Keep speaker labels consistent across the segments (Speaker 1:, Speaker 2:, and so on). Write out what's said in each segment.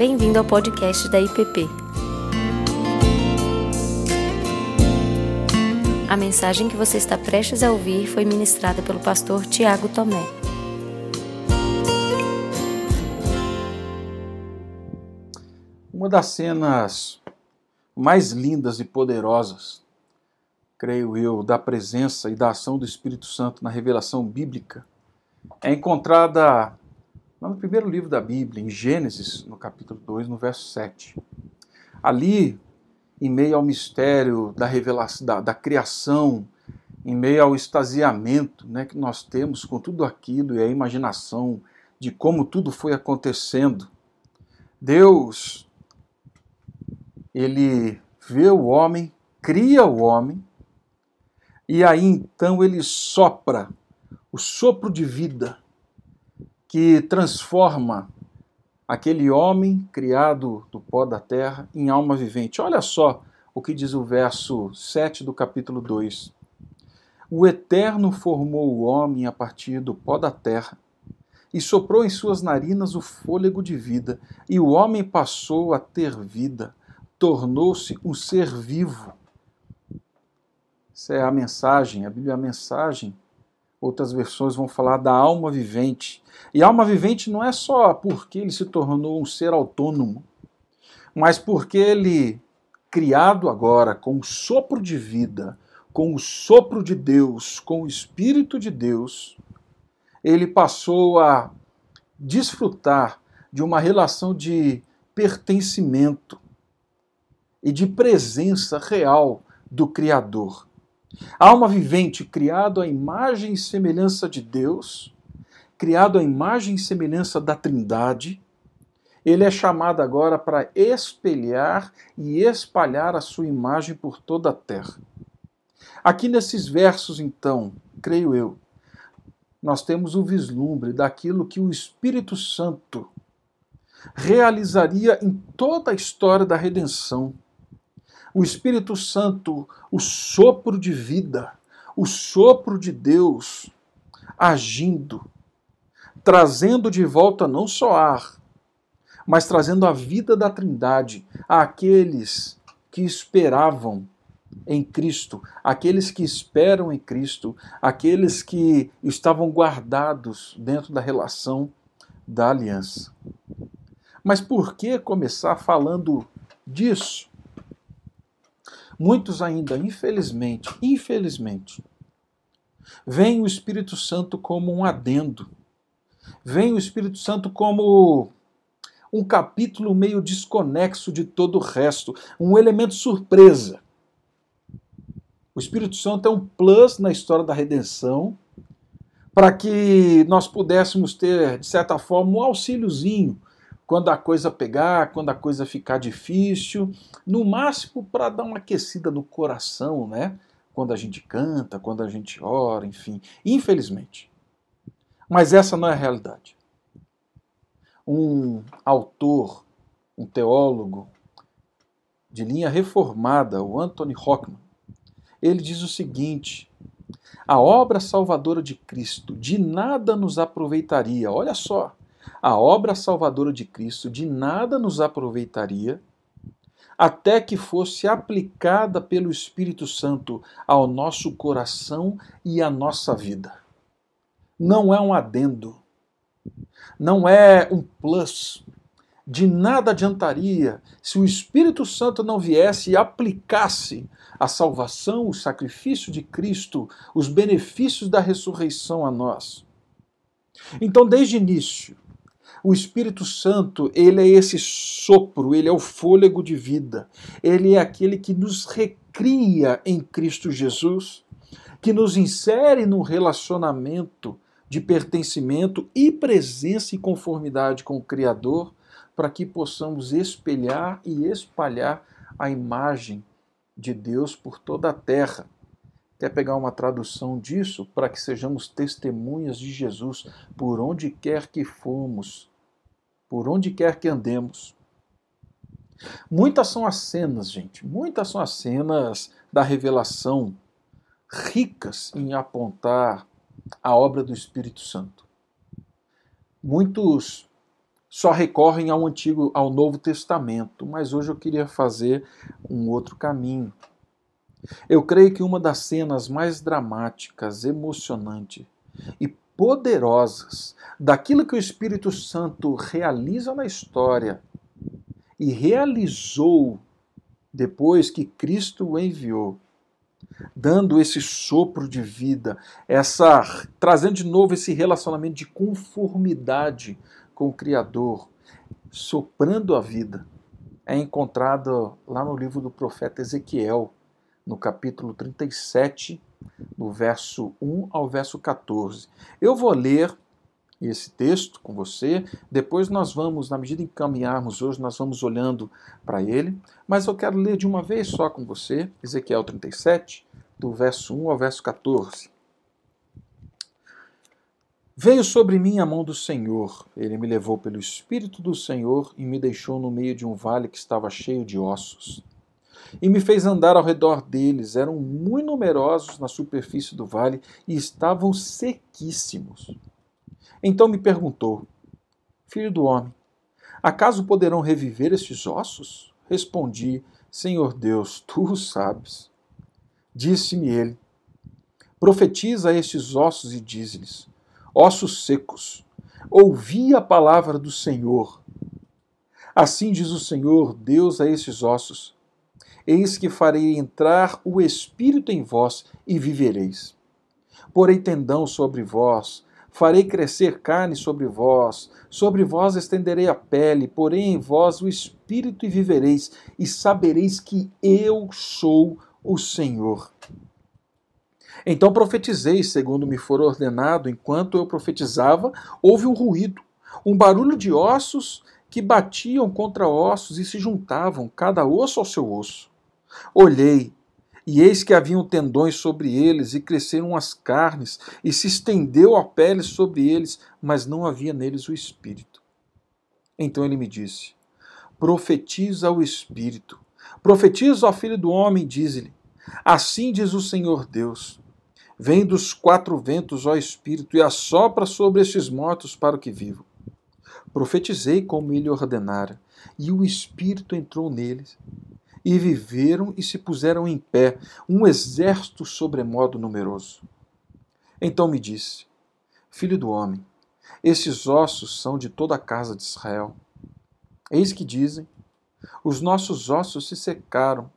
Speaker 1: Bem-vindo ao podcast da IPP. A mensagem que você está prestes a ouvir foi ministrada pelo pastor Tiago Tomé.
Speaker 2: Uma das cenas mais lindas e poderosas, creio eu, da presença e da ação do Espírito Santo na revelação bíblica é encontrada no primeiro livro da Bíblia, em Gênesis, no capítulo 2, no verso 7. Ali, em meio ao mistério da revelação, da, da criação, em meio ao extasiamento né, que nós temos com tudo aquilo e a imaginação de como tudo foi acontecendo, Deus ele vê o homem, cria o homem, e aí então ele sopra o sopro de vida que transforma aquele homem criado do pó da terra em alma vivente. Olha só o que diz o verso 7 do capítulo 2. O Eterno formou o homem a partir do pó da terra e soprou em suas narinas o fôlego de vida, e o homem passou a ter vida tornou-se um ser vivo. Essa é a mensagem, a Bíblia é a mensagem. Outras versões vão falar da alma vivente. E alma vivente não é só porque ele se tornou um ser autônomo, mas porque ele, criado agora com o sopro de vida, com o sopro de Deus, com o Espírito de Deus, ele passou a desfrutar de uma relação de pertencimento, e de presença real do Criador. Alma vivente, criado à imagem e semelhança de Deus, criado à imagem e semelhança da Trindade, ele é chamado agora para espelhar e espalhar a sua imagem por toda a terra. Aqui nesses versos, então, creio eu, nós temos o vislumbre daquilo que o Espírito Santo realizaria em toda a história da redenção o Espírito Santo, o sopro de vida, o sopro de Deus agindo, trazendo de volta não só ar, mas trazendo a vida da Trindade àqueles que esperavam em Cristo, aqueles que esperam em Cristo, aqueles que estavam guardados dentro da relação da aliança. Mas por que começar falando disso? Muitos ainda, infelizmente, infelizmente, veem o Espírito Santo como um adendo, veem o Espírito Santo como um capítulo meio desconexo de todo o resto, um elemento surpresa. O Espírito Santo é um plus na história da redenção, para que nós pudéssemos ter, de certa forma, um auxíliozinho quando a coisa pegar, quando a coisa ficar difícil, no máximo para dar uma aquecida no coração, né? Quando a gente canta, quando a gente ora, enfim. Infelizmente. Mas essa não é a realidade. Um autor, um teólogo de linha reformada, o Anthony Hockman, ele diz o seguinte: a obra salvadora de Cristo de nada nos aproveitaria. Olha só, a obra salvadora de Cristo de nada nos aproveitaria até que fosse aplicada pelo Espírito Santo ao nosso coração e à nossa vida. Não é um adendo, não é um plus. De nada adiantaria se o Espírito Santo não viesse e aplicasse a salvação, o sacrifício de Cristo, os benefícios da ressurreição a nós. Então, desde o início, o Espírito Santo, ele é esse sopro, ele é o fôlego de vida. Ele é aquele que nos recria em Cristo Jesus, que nos insere num relacionamento de pertencimento e presença e conformidade com o Criador, para que possamos espelhar e espalhar a imagem de Deus por toda a terra. Quer pegar uma tradução disso para que sejamos testemunhas de Jesus por onde quer que fomos, por onde quer que andemos. Muitas são as cenas, gente, muitas são as cenas da revelação, ricas em apontar a obra do Espírito Santo. Muitos só recorrem ao antigo, ao Novo Testamento, mas hoje eu queria fazer um outro caminho. Eu creio que uma das cenas mais dramáticas, emocionantes e poderosas daquilo que o Espírito Santo realiza na história e realizou depois que Cristo o enviou, dando esse sopro de vida, essa trazendo de novo esse relacionamento de conformidade com o Criador, soprando a vida, é encontrado lá no livro do profeta Ezequiel, no capítulo 37, do verso 1 ao verso 14. Eu vou ler esse texto com você. Depois nós vamos, na medida em que caminharmos hoje, nós vamos olhando para ele. Mas eu quero ler de uma vez só com você, Ezequiel 37, do verso 1 ao verso 14. Veio sobre mim a mão do Senhor, ele me levou pelo Espírito do Senhor e me deixou no meio de um vale que estava cheio de ossos. E me fez andar ao redor deles, eram muito numerosos na superfície do vale e estavam sequíssimos. Então me perguntou: Filho do homem, acaso poderão reviver estes ossos? Respondi: Senhor Deus, tu sabes. Disse-me ele: Profetiza a estes ossos e diz-lhes: Ossos secos, ouvi a palavra do Senhor. Assim diz o Senhor, Deus a estes ossos: Eis que farei entrar o Espírito em vós e vivereis. Porei tendão sobre vós, farei crescer carne sobre vós, sobre vós estenderei a pele, porei em vós o espírito e vivereis, e sabereis que eu sou o Senhor. Então profetizei, segundo me for ordenado, enquanto eu profetizava, houve um ruído, um barulho de ossos que batiam contra ossos e se juntavam, cada osso ao seu osso. Olhei, e eis que haviam tendões sobre eles, e cresceram as carnes, e se estendeu a pele sobre eles, mas não havia neles o espírito. Então ele me disse: Profetiza ao espírito, profetiza ao filho do homem, diz-lhe: Assim diz o Senhor Deus: Vem dos quatro ventos, ó Espírito, e assopra sobre estes mortos para o que vivo. Profetizei como ele ordenara, e o Espírito entrou neles e viveram e se puseram em pé, um exército sobremodo numeroso. Então me disse: Filho do homem, esses ossos são de toda a casa de Israel. Eis que dizem: Os nossos ossos se secaram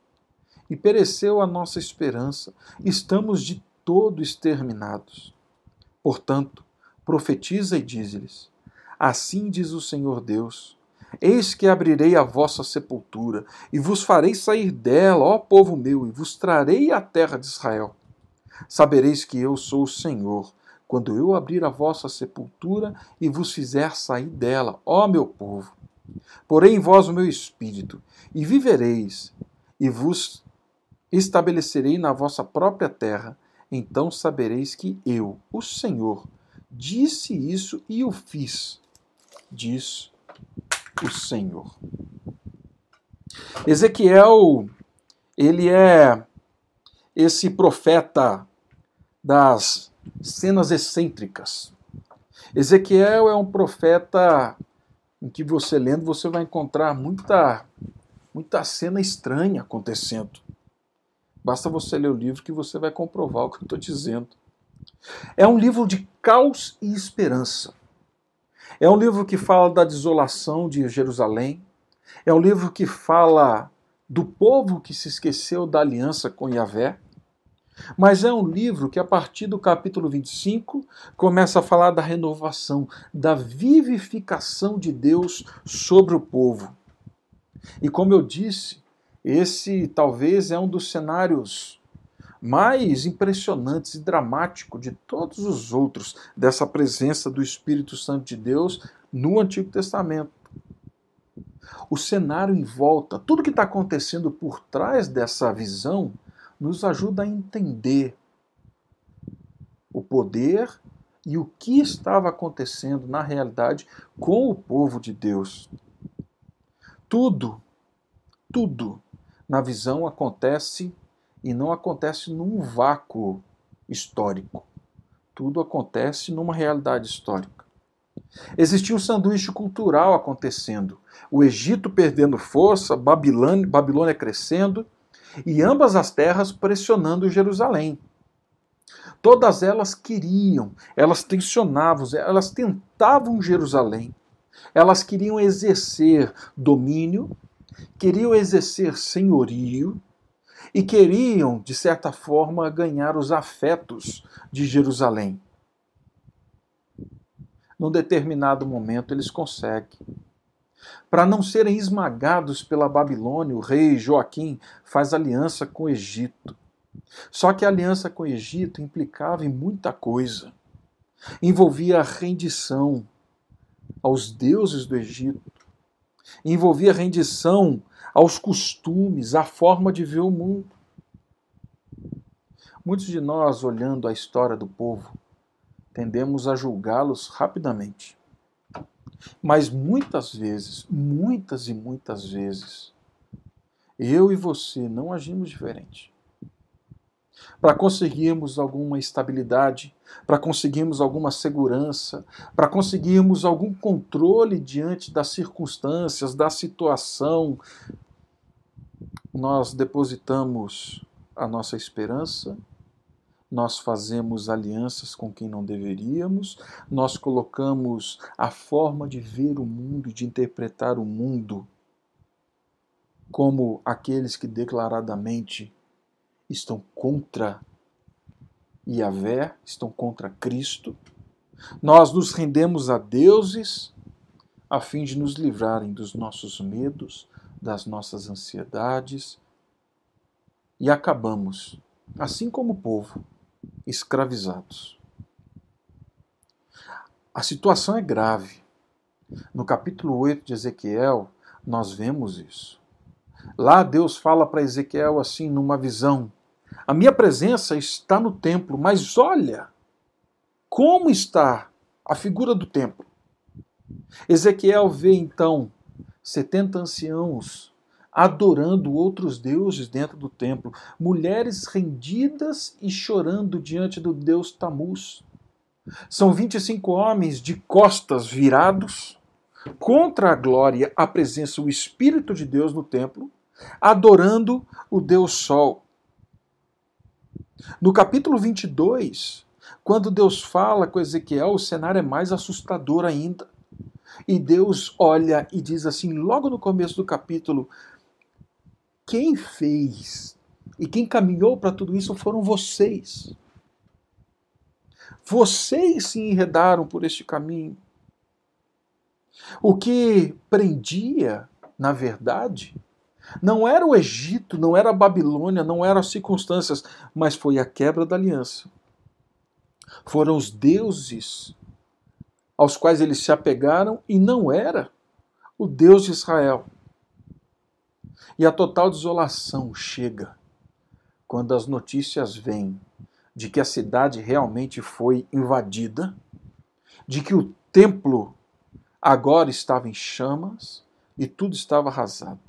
Speaker 2: e pereceu a nossa esperança, estamos de todo exterminados. Portanto, profetiza e diz-lhes: Assim diz o Senhor Deus: Eis que abrirei a vossa sepultura, e vos farei sair dela, ó povo meu, e vos trarei à terra de Israel. Sabereis que eu sou o Senhor, quando eu abrir a vossa sepultura e vos fizer sair dela, ó meu povo. Porei em vós o meu espírito, e vivereis, e vos estabelecerei na vossa própria terra. Então sabereis que eu, o Senhor, disse isso e o fiz, diz o Senhor. Ezequiel, ele é esse profeta das cenas excêntricas. Ezequiel é um profeta em que você lendo você vai encontrar muita muita cena estranha acontecendo. Basta você ler o livro que você vai comprovar o que eu estou dizendo. É um livro de caos e esperança. É um livro que fala da desolação de Jerusalém. É um livro que fala do povo que se esqueceu da aliança com Yahvé. Mas é um livro que, a partir do capítulo 25, começa a falar da renovação, da vivificação de Deus sobre o povo. E como eu disse, esse talvez é um dos cenários mais impressionantes e dramático de todos os outros dessa presença do Espírito Santo de Deus no Antigo Testamento. O cenário em volta, tudo que está acontecendo por trás dessa visão, nos ajuda a entender o poder e o que estava acontecendo na realidade com o povo de Deus. Tudo, tudo na visão acontece e não acontece num vácuo histórico. Tudo acontece numa realidade histórica. Existia um sanduíche cultural acontecendo. O Egito perdendo força, Babilônia, Babilônia crescendo e ambas as terras pressionando Jerusalém. Todas elas queriam, elas tensionavam, elas tentavam Jerusalém. Elas queriam exercer domínio, queriam exercer senhorio e queriam, de certa forma, ganhar os afetos de Jerusalém. Num determinado momento, eles conseguem. Para não serem esmagados pela Babilônia, o rei Joaquim faz aliança com o Egito. Só que a aliança com o Egito implicava em muita coisa. Envolvia a rendição aos deuses do Egito, envolvia rendição aos costumes, à forma de ver o mundo. Muitos de nós, olhando a história do povo, tendemos a julgá-los rapidamente. Mas muitas vezes, muitas e muitas vezes, eu e você não agimos diferente. Para conseguirmos alguma estabilidade, para conseguirmos alguma segurança, para conseguirmos algum controle diante das circunstâncias, da situação, nós depositamos a nossa esperança nós fazemos alianças com quem não deveríamos, nós colocamos a forma de ver o mundo, de interpretar o mundo, como aqueles que declaradamente estão contra Yahvé, estão contra Cristo. Nós nos rendemos a deuses a fim de nos livrarem dos nossos medos, das nossas ansiedades e acabamos, assim como o povo, escravizados. A situação é grave. No capítulo 8 de Ezequiel, nós vemos isso. Lá Deus fala para Ezequiel assim, numa visão: A minha presença está no templo, mas olha como está a figura do templo. Ezequiel vê então 70 anciãos adorando outros deuses dentro do templo, mulheres rendidas e chorando diante do deus Tamuz. São 25 homens de costas virados contra a glória, a presença, o Espírito de Deus no templo, adorando o Deus Sol. No capítulo 22, quando Deus fala com Ezequiel, o cenário é mais assustador ainda. E Deus olha e diz assim, logo no começo do capítulo: quem fez e quem caminhou para tudo isso foram vocês. Vocês se enredaram por este caminho. O que prendia, na verdade, não era o Egito, não era a Babilônia, não eram as circunstâncias, mas foi a quebra da aliança. Foram os deuses aos quais eles se apegaram e não era o Deus de Israel. E a total desolação chega quando as notícias vêm de que a cidade realmente foi invadida, de que o templo agora estava em chamas e tudo estava arrasado.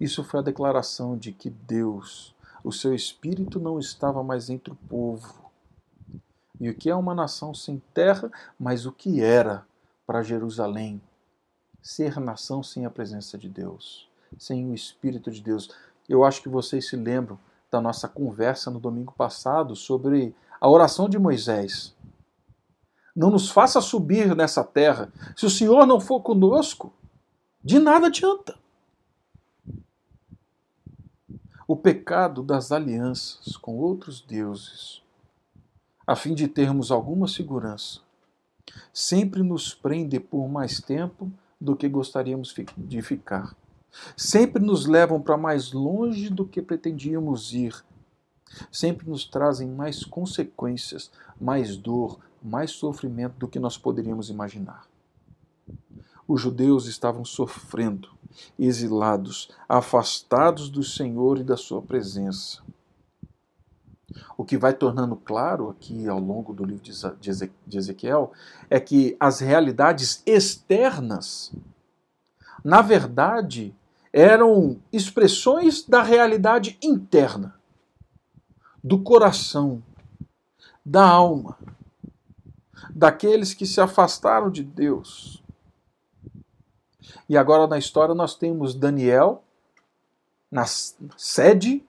Speaker 2: Isso foi a declaração de que Deus, o seu espírito não estava mais entre o povo. E o que é uma nação sem terra, mas o que era para Jerusalém ser nação sem a presença de Deus, sem o Espírito de Deus. Eu acho que vocês se lembram da nossa conversa no domingo passado sobre a oração de Moisés. Não nos faça subir nessa terra. Se o Senhor não for conosco, de nada adianta. O pecado das alianças com outros deuses, a fim de termos alguma segurança, sempre nos prende por mais tempo do que gostaríamos de ficar. Sempre nos levam para mais longe do que pretendíamos ir. Sempre nos trazem mais consequências, mais dor, mais sofrimento do que nós poderíamos imaginar. Os judeus estavam sofrendo, exilados, afastados do Senhor e da sua presença. O que vai tornando claro aqui ao longo do livro de Ezequiel é que as realidades externas, na verdade, eram expressões da realidade interna, do coração, da alma. Daqueles que se afastaram de Deus. E agora na história nós temos Daniel na sede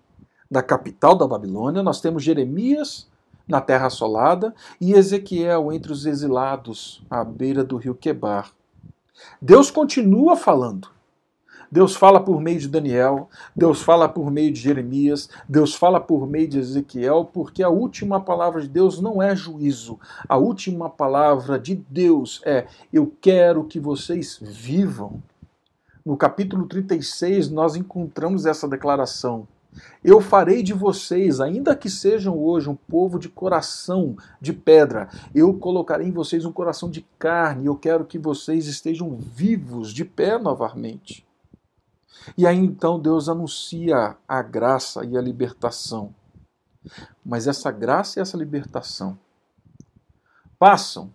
Speaker 2: da capital da Babilônia, nós temos Jeremias na terra assolada e Ezequiel entre os exilados à beira do rio Quebar. Deus continua falando. Deus fala por meio de Daniel, Deus fala por meio de Jeremias, Deus fala por meio de Ezequiel, porque a última palavra de Deus não é juízo. A última palavra de Deus é: Eu quero que vocês vivam. No capítulo 36, nós encontramos essa declaração. Eu farei de vocês, ainda que sejam hoje um povo de coração de pedra, eu colocarei em vocês um coração de carne, eu quero que vocês estejam vivos, de pé novamente. E aí então Deus anuncia a graça e a libertação. Mas essa graça e essa libertação passam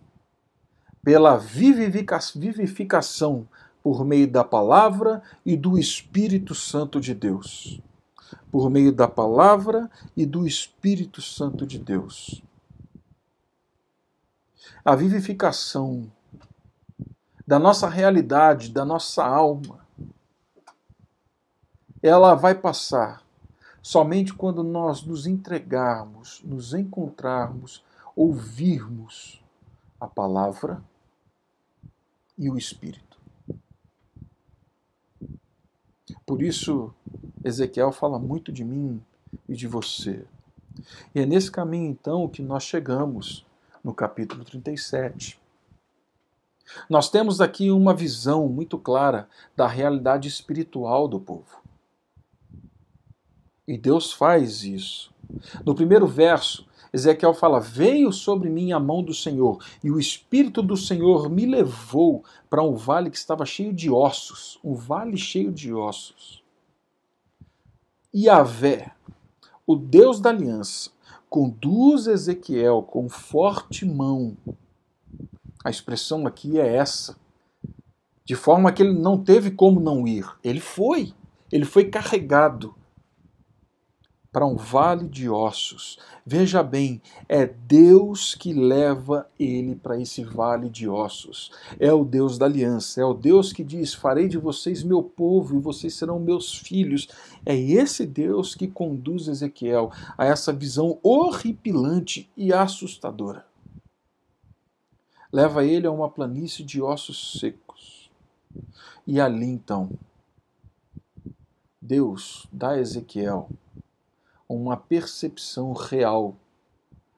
Speaker 2: pela vivificação por meio da palavra e do Espírito Santo de Deus. Por meio da palavra e do Espírito Santo de Deus. A vivificação da nossa realidade, da nossa alma, ela vai passar somente quando nós nos entregarmos, nos encontrarmos, ouvirmos a palavra e o Espírito. Por isso, Ezequiel fala muito de mim e de você. E é nesse caminho, então, que nós chegamos no capítulo 37. Nós temos aqui uma visão muito clara da realidade espiritual do povo. E Deus faz isso. No primeiro verso, Ezequiel fala: Veio sobre mim a mão do Senhor, e o Espírito do Senhor me levou para um vale que estava cheio de ossos um vale cheio de ossos. Yahvé, o Deus da aliança, conduz Ezequiel com forte mão. A expressão aqui é essa. De forma que ele não teve como não ir. Ele foi. Ele foi carregado para um vale de ossos. Veja bem, é Deus que leva ele para esse vale de ossos. É o Deus da aliança, é o Deus que diz: Farei de vocês meu povo e vocês serão meus filhos. É esse Deus que conduz Ezequiel a essa visão horripilante e assustadora. Leva ele a uma planície de ossos secos. E ali então, Deus dá a Ezequiel uma percepção real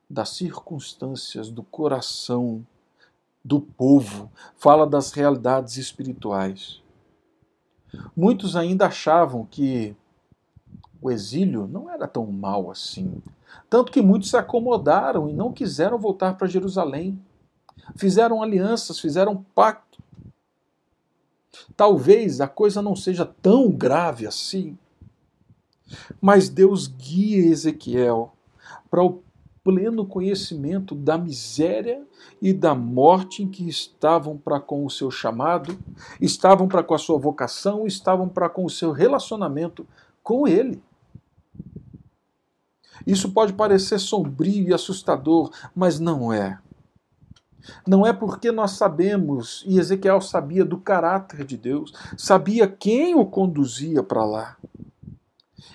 Speaker 2: das circunstâncias do coração do povo, fala das realidades espirituais. Muitos ainda achavam que o exílio não era tão mal assim, tanto que muitos se acomodaram e não quiseram voltar para Jerusalém. Fizeram alianças, fizeram pacto. Talvez a coisa não seja tão grave assim, mas Deus guia Ezequiel para o pleno conhecimento da miséria e da morte em que estavam para com o seu chamado, estavam para com a sua vocação, estavam para com o seu relacionamento com ele. Isso pode parecer sombrio e assustador, mas não é. Não é porque nós sabemos, e Ezequiel sabia do caráter de Deus, sabia quem o conduzia para lá.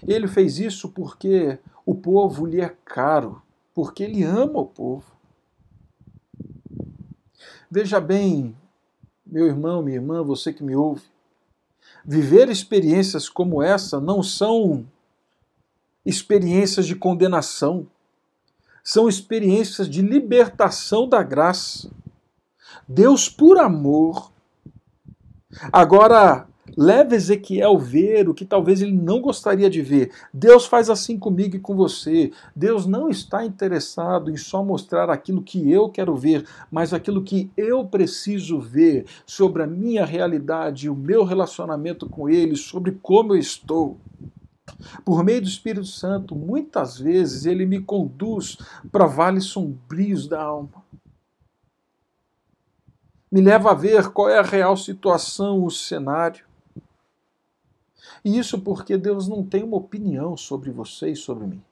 Speaker 2: Ele fez isso porque o povo lhe é caro, porque ele ama o povo. Veja bem, meu irmão, minha irmã, você que me ouve, viver experiências como essa não são experiências de condenação, são experiências de libertação da graça. Deus, por amor, agora Leve Ezequiel ver o que talvez ele não gostaria de ver. Deus faz assim comigo e com você. Deus não está interessado em só mostrar aquilo que eu quero ver, mas aquilo que eu preciso ver sobre a minha realidade, o meu relacionamento com Ele, sobre como eu estou. Por meio do Espírito Santo, muitas vezes ele me conduz para vales sombrios da alma. Me leva a ver qual é a real situação, o cenário. E isso porque Deus não tem uma opinião sobre você e sobre mim.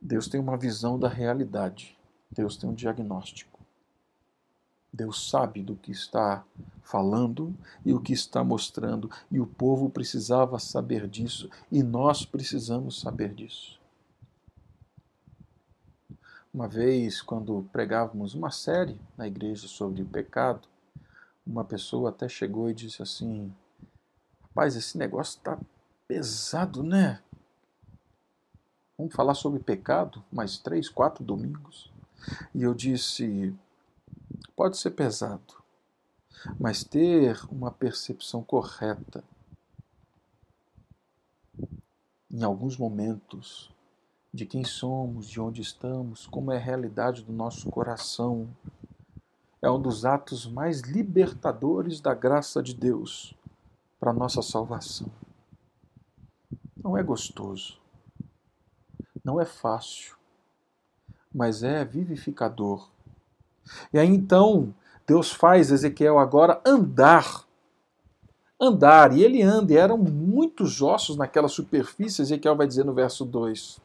Speaker 2: Deus tem uma visão da realidade. Deus tem um diagnóstico. Deus sabe do que está falando e o que está mostrando, e o povo precisava saber disso, e nós precisamos saber disso. Uma vez, quando pregávamos uma série na igreja sobre o pecado, uma pessoa até chegou e disse assim: Rapaz, esse negócio está pesado, né? Vamos falar sobre pecado mais três, quatro domingos. E eu disse: pode ser pesado, mas ter uma percepção correta em alguns momentos de quem somos, de onde estamos, como é a realidade do nosso coração, é um dos atos mais libertadores da graça de Deus para nossa salvação. Não é gostoso, não é fácil, mas é vivificador. E aí então Deus faz Ezequiel agora andar. Andar, e ele anda, e eram muitos ossos naquela superfície, Ezequiel vai dizer no verso 2.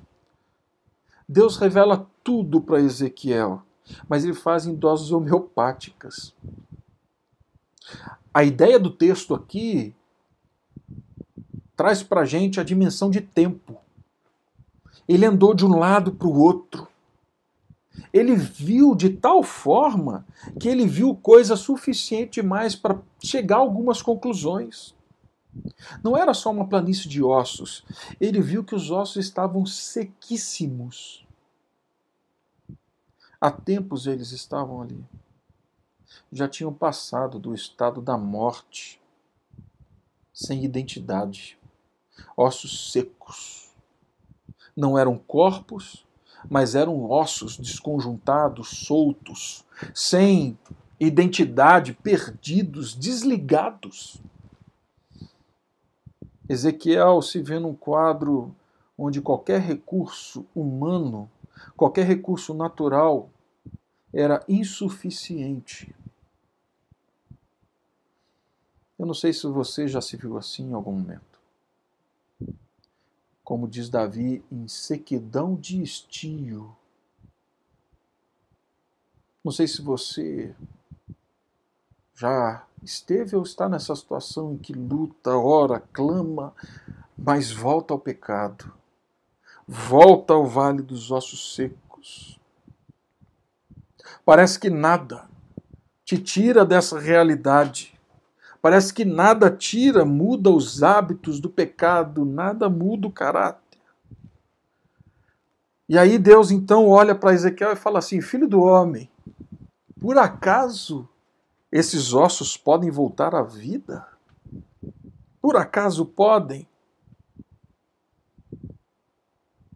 Speaker 2: Deus revela tudo para Ezequiel, mas ele faz em doses homeopáticas. A ideia do texto aqui traz para a gente a dimensão de tempo. Ele andou de um lado para o outro. Ele viu de tal forma que ele viu coisa suficiente demais para chegar a algumas conclusões. Não era só uma planície de ossos. Ele viu que os ossos estavam sequíssimos. Há tempos eles estavam ali. Já tinham passado do estado da morte, sem identidade ossos secos. Não eram corpos, mas eram ossos desconjuntados, soltos, sem identidade, perdidos, desligados. Ezequiel se vê num quadro onde qualquer recurso humano, qualquer recurso natural era insuficiente. Eu não sei se você já se viu assim em algum momento como diz Davi, em sequidão de estio. Não sei se você já esteve ou está nessa situação em que luta, ora, clama, mas volta ao pecado, volta ao vale dos ossos secos. Parece que nada te tira dessa realidade Parece que nada tira, muda os hábitos do pecado, nada muda o caráter. E aí Deus então olha para Ezequiel e fala assim: Filho do homem, por acaso esses ossos podem voltar à vida? Por acaso podem?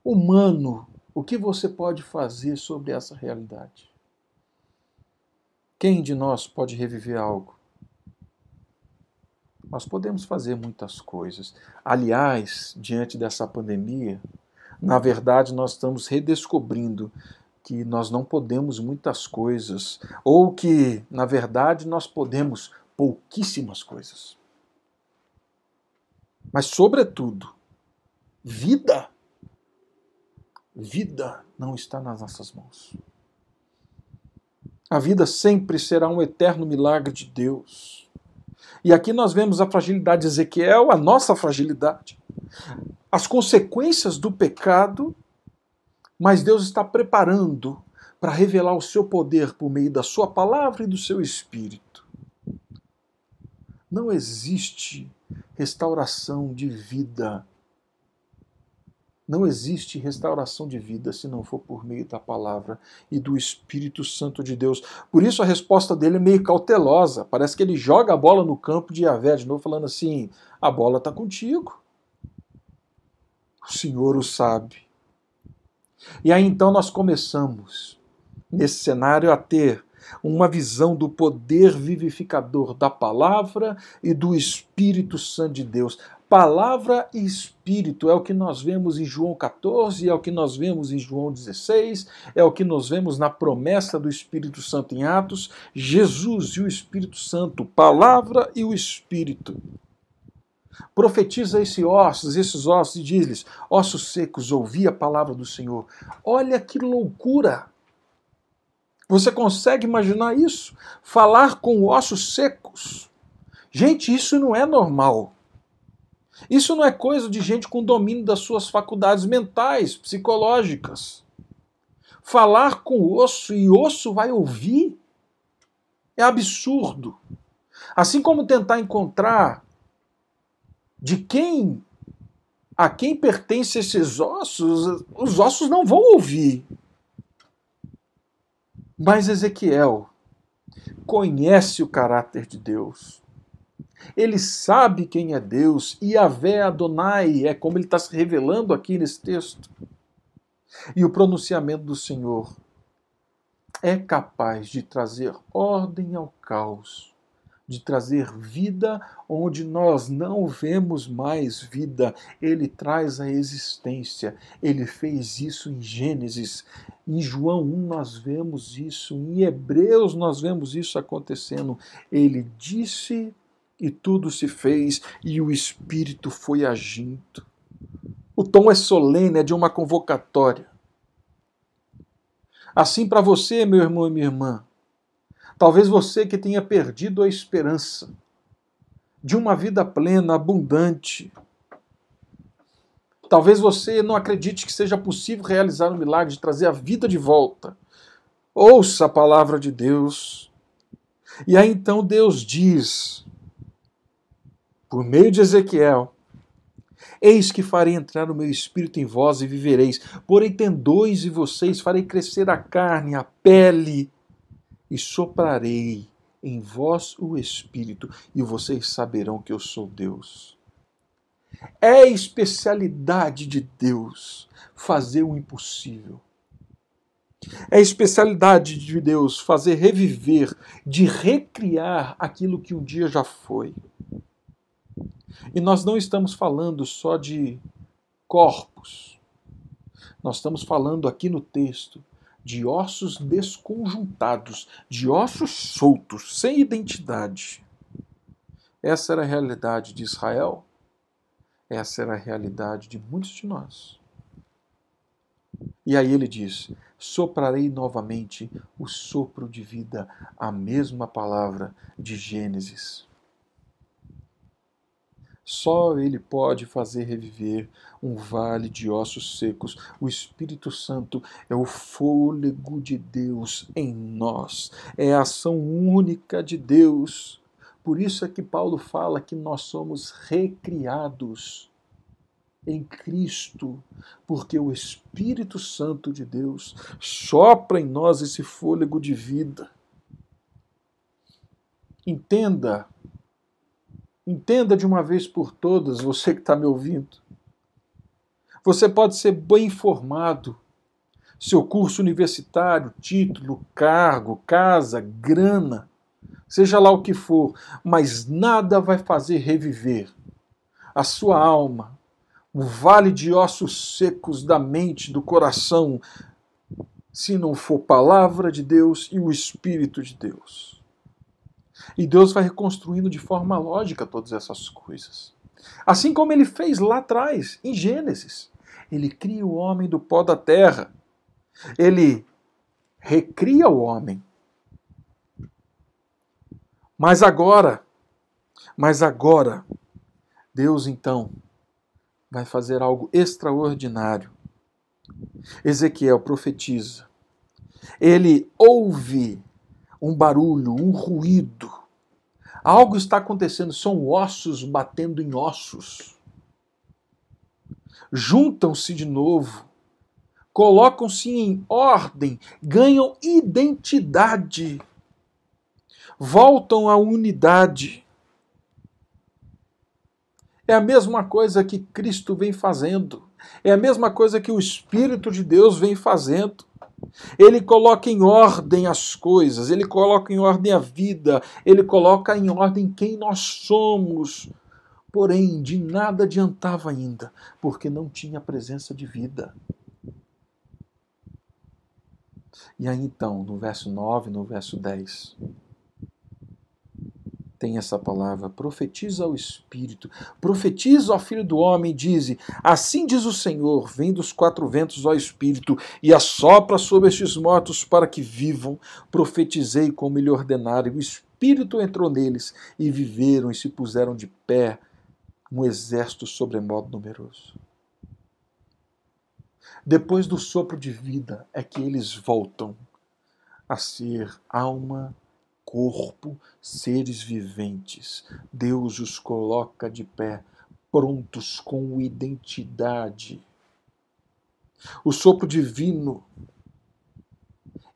Speaker 2: Humano, o que você pode fazer sobre essa realidade? Quem de nós pode reviver algo? Nós podemos fazer muitas coisas. Aliás, diante dessa pandemia, na verdade, nós estamos redescobrindo que nós não podemos muitas coisas, ou que, na verdade, nós podemos pouquíssimas coisas. Mas, sobretudo, vida. Vida não está nas nossas mãos. A vida sempre será um eterno milagre de Deus. E aqui nós vemos a fragilidade de Ezequiel, a nossa fragilidade, as consequências do pecado, mas Deus está preparando para revelar o seu poder por meio da sua palavra e do seu espírito. Não existe restauração de vida não existe restauração de vida se não for por meio da palavra e do Espírito Santo de Deus. Por isso a resposta dele é meio cautelosa. Parece que ele joga a bola no campo de Yahvé de novo, falando assim: a bola está contigo. O Senhor o sabe. E aí então nós começamos, nesse cenário, a ter uma visão do poder vivificador da palavra e do Espírito Santo de Deus. Palavra e Espírito é o que nós vemos em João 14, é o que nós vemos em João 16, é o que nós vemos na promessa do Espírito Santo em Atos. Jesus e o Espírito Santo, palavra e o Espírito. Profetiza esses ossos, esses ossos, e diz-lhes: ossos secos, ouvi a palavra do Senhor. Olha que loucura! Você consegue imaginar isso? Falar com ossos secos. Gente, isso não é normal. Isso não é coisa de gente com domínio das suas faculdades mentais, psicológicas. Falar com osso e osso vai ouvir é absurdo. Assim como tentar encontrar de quem a quem pertencem esses ossos, os ossos não vão ouvir. Mas Ezequiel conhece o caráter de Deus. Ele sabe quem é Deus, e Yahvé Adonai é como ele está se revelando aqui nesse texto. E o pronunciamento do Senhor é capaz de trazer ordem ao caos, de trazer vida onde nós não vemos mais vida. Ele traz a existência. Ele fez isso em Gênesis. Em João 1 nós vemos isso, em Hebreus nós vemos isso acontecendo. Ele disse e tudo se fez, e o Espírito foi agindo. O tom é solene, é de uma convocatória. Assim para você, meu irmão e minha irmã, talvez você que tenha perdido a esperança de uma vida plena, abundante, talvez você não acredite que seja possível realizar um milagre de trazer a vida de volta. Ouça a palavra de Deus. E aí então Deus diz: por meio de Ezequiel: Eis que farei entrar o meu espírito em vós e vivereis. Porém, tendões e vocês, farei crescer a carne, a pele, e soprarei em vós o espírito, e vocês saberão que eu sou Deus. É especialidade de Deus fazer o impossível. É especialidade de Deus fazer reviver, de recriar aquilo que um dia já foi. E nós não estamos falando só de corpos. Nós estamos falando aqui no texto de ossos desconjuntados, de ossos soltos, sem identidade. Essa era a realidade de Israel. Essa era a realidade de muitos de nós. E aí ele diz: soprarei novamente o sopro de vida, a mesma palavra de Gênesis. Só Ele pode fazer reviver um vale de ossos secos. O Espírito Santo é o fôlego de Deus em nós, é a ação única de Deus. Por isso é que Paulo fala que nós somos recriados em Cristo, porque o Espírito Santo de Deus sopra em nós esse fôlego de vida. Entenda Entenda de uma vez por todas, você que está me ouvindo. Você pode ser bem informado, seu curso universitário, título, cargo, casa, grana, seja lá o que for, mas nada vai fazer reviver a sua alma, o vale de ossos secos da mente, do coração, se não for palavra de Deus e o Espírito de Deus. E Deus vai reconstruindo de forma lógica todas essas coisas. Assim como ele fez lá atrás, em Gênesis. Ele cria o homem do pó da terra. Ele recria o homem. Mas agora, mas agora, Deus então vai fazer algo extraordinário. Ezequiel profetiza. Ele ouve um barulho, um ruído. Algo está acontecendo, são ossos batendo em ossos. Juntam-se de novo, colocam-se em ordem, ganham identidade, voltam à unidade. É a mesma coisa que Cristo vem fazendo, é a mesma coisa que o Espírito de Deus vem fazendo. Ele coloca em ordem as coisas, ele coloca em ordem a vida, ele coloca em ordem quem nós somos. Porém, de nada adiantava ainda, porque não tinha presença de vida. E aí então, no verso 9, no verso 10, tem essa palavra, profetiza ao Espírito, profetiza ao Filho do Homem, diz: Assim diz o Senhor, vem dos quatro ventos ao Espírito e assopra sobre estes mortos para que vivam. Profetizei como lhe ordenaram, o Espírito entrou neles e viveram e se puseram de pé, um exército sobremodo numeroso. Depois do sopro de vida é que eles voltam a ser alma corpo, seres viventes. Deus os coloca de pé, prontos com identidade. O sopro divino,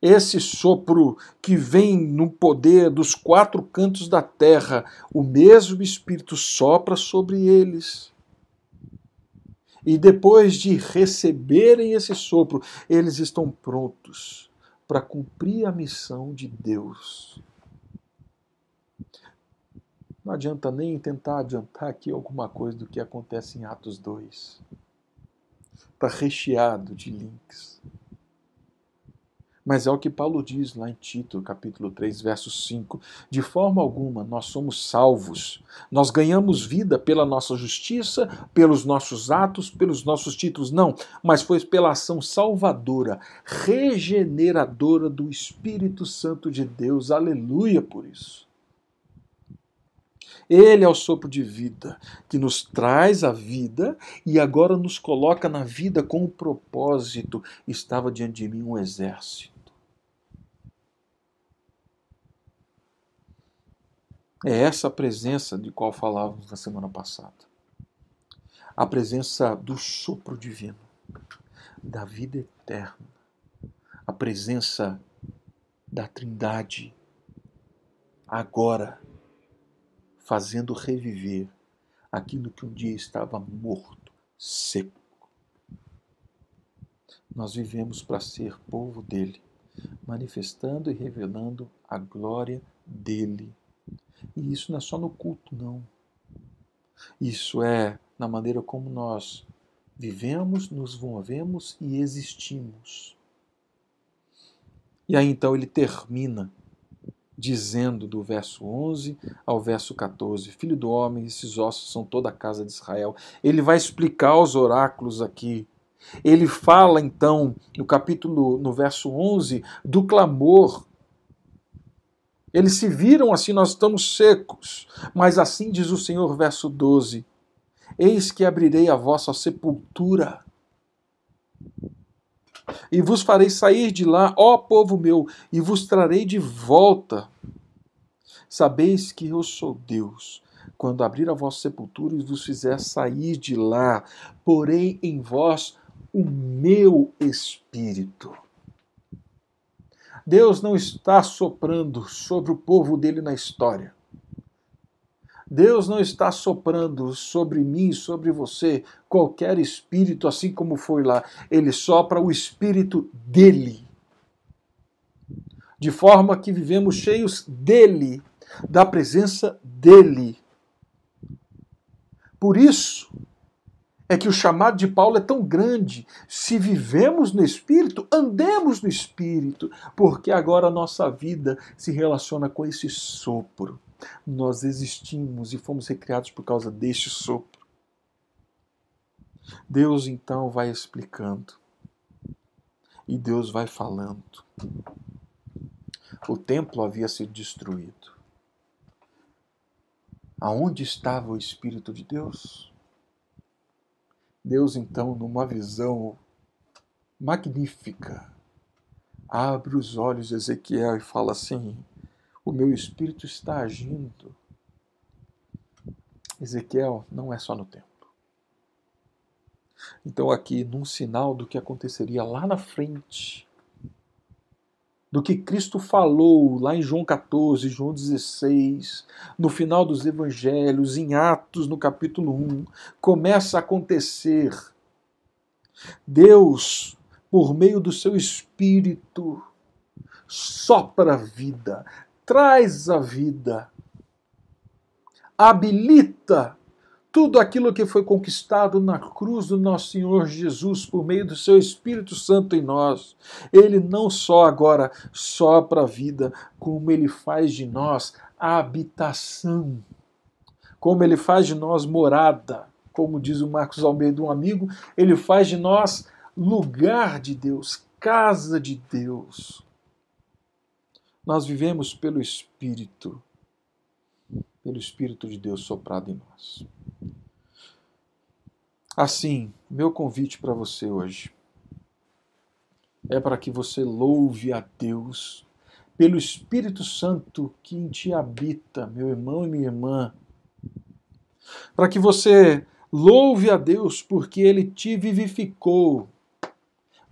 Speaker 2: esse sopro que vem no poder dos quatro cantos da terra, o mesmo Espírito sopra sobre eles. E depois de receberem esse sopro, eles estão prontos para cumprir a missão de Deus. Não adianta nem tentar adiantar aqui alguma coisa do que acontece em Atos 2. Está recheado de links. Mas é o que Paulo diz lá em Tito, capítulo 3, verso 5. De forma alguma nós somos salvos. Nós ganhamos vida pela nossa justiça, pelos nossos atos, pelos nossos títulos. Não, mas foi pela ação salvadora, regeneradora do Espírito Santo de Deus. Aleluia por isso. Ele é o sopro de vida que nos traz a vida e agora nos coloca na vida com o propósito. Estava diante de mim um exército. É essa a presença de qual falávamos na semana passada. A presença do sopro divino, da vida eterna, a presença da Trindade, agora fazendo reviver aquilo que um dia estava morto, seco. Nós vivemos para ser povo dele, manifestando e revelando a glória dele. E isso não é só no culto, não. Isso é na maneira como nós vivemos, nos movemos e existimos. E aí então ele termina dizendo do verso 11 ao verso 14: Filho do homem, esses ossos são toda a casa de Israel. Ele vai explicar os oráculos aqui. Ele fala então, no capítulo, no verso 11, do clamor. Eles se viram assim, nós estamos secos. Mas assim diz o Senhor, verso 12: Eis que abrirei a vossa sepultura e vos farei sair de lá, ó povo meu, e vos trarei de volta. Sabeis que eu sou Deus, quando abrir a vossa sepultura e vos fizer sair de lá, porém em vós o meu espírito. Deus não está soprando sobre o povo dele na história. Deus não está soprando sobre mim, sobre você, qualquer espírito, assim como foi lá. Ele sopra o espírito dele. De forma que vivemos cheios dele, da presença dele. Por isso é que o chamado de Paulo é tão grande. Se vivemos no Espírito, andemos no Espírito, porque agora a nossa vida se relaciona com esse sopro nós existimos e fomos recriados por causa deste sopro. Deus então vai explicando e Deus vai falando. O templo havia sido destruído. Aonde estava o Espírito de Deus? Deus, então, numa visão magnífica, abre os olhos de Ezequiel e fala assim: o meu espírito está agindo. Ezequiel não é só no templo. Então, aqui, num sinal do que aconteceria lá na frente, do que Cristo falou lá em João 14, João 16, no final dos evangelhos, em Atos, no capítulo 1, começa a acontecer. Deus, por meio do seu Espírito, sopra vida, traz a vida, habilita tudo aquilo que foi conquistado na cruz do nosso Senhor Jesus por meio do seu Espírito Santo em nós. Ele não só agora sopra a vida, como ele faz de nós habitação, como ele faz de nós morada, como diz o Marcos Almeida, um amigo, ele faz de nós lugar de Deus, casa de Deus. Nós vivemos pelo Espírito, pelo Espírito de Deus soprado em nós. Assim, meu convite para você hoje é para que você louve a Deus pelo Espírito Santo que em ti habita, meu irmão e minha irmã. Para que você louve a Deus porque ele te vivificou,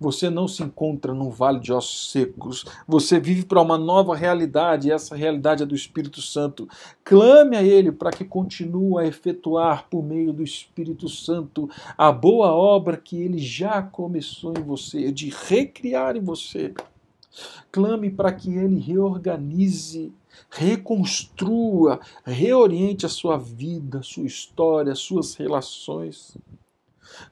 Speaker 2: você não se encontra num vale de ossos secos. Você vive para uma nova realidade, e essa realidade é do Espírito Santo. Clame a Ele para que continue a efetuar por meio do Espírito Santo a boa obra que Ele já começou em você, de recriar em você. Clame para que Ele reorganize, reconstrua, reoriente a sua vida, sua história, as suas relações.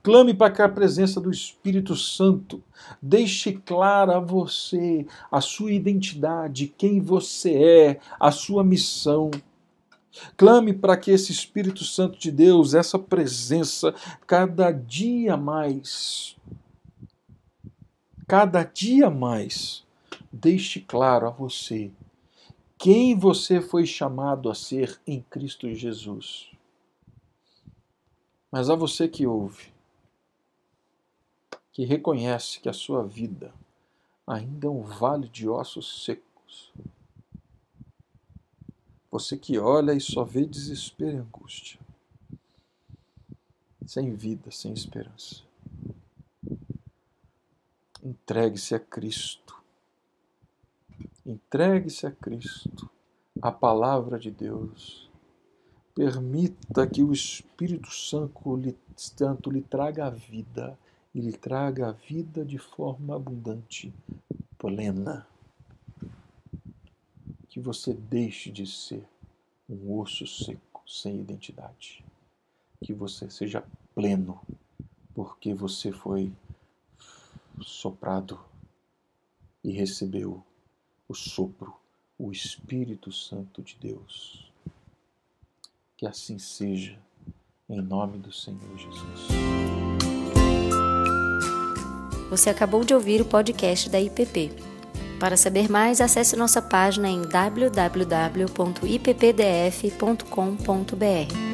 Speaker 2: Clame para que a presença do Espírito Santo deixe clara a você a sua identidade, quem você é, a sua missão. Clame para que esse Espírito Santo de Deus, essa presença, cada dia mais, cada dia mais, deixe claro a você quem você foi chamado a ser em Cristo Jesus. Mas a você que ouve, que reconhece que a sua vida ainda é um vale de ossos secos, você que olha e só vê desespero e angústia, sem vida, sem esperança. Entregue-se a Cristo. Entregue-se a Cristo, a palavra de Deus Permita que o Espírito Santo lhe, Santo lhe traga a vida e lhe traga a vida de forma abundante, plena. Que você deixe de ser um osso seco, sem identidade. Que você seja pleno, porque você foi soprado e recebeu o sopro, o Espírito Santo de Deus. Que assim seja, em nome do Senhor Jesus.
Speaker 1: Você acabou de ouvir o podcast da IPP. Para saber mais, acesse nossa página em www.ippdf.com.br.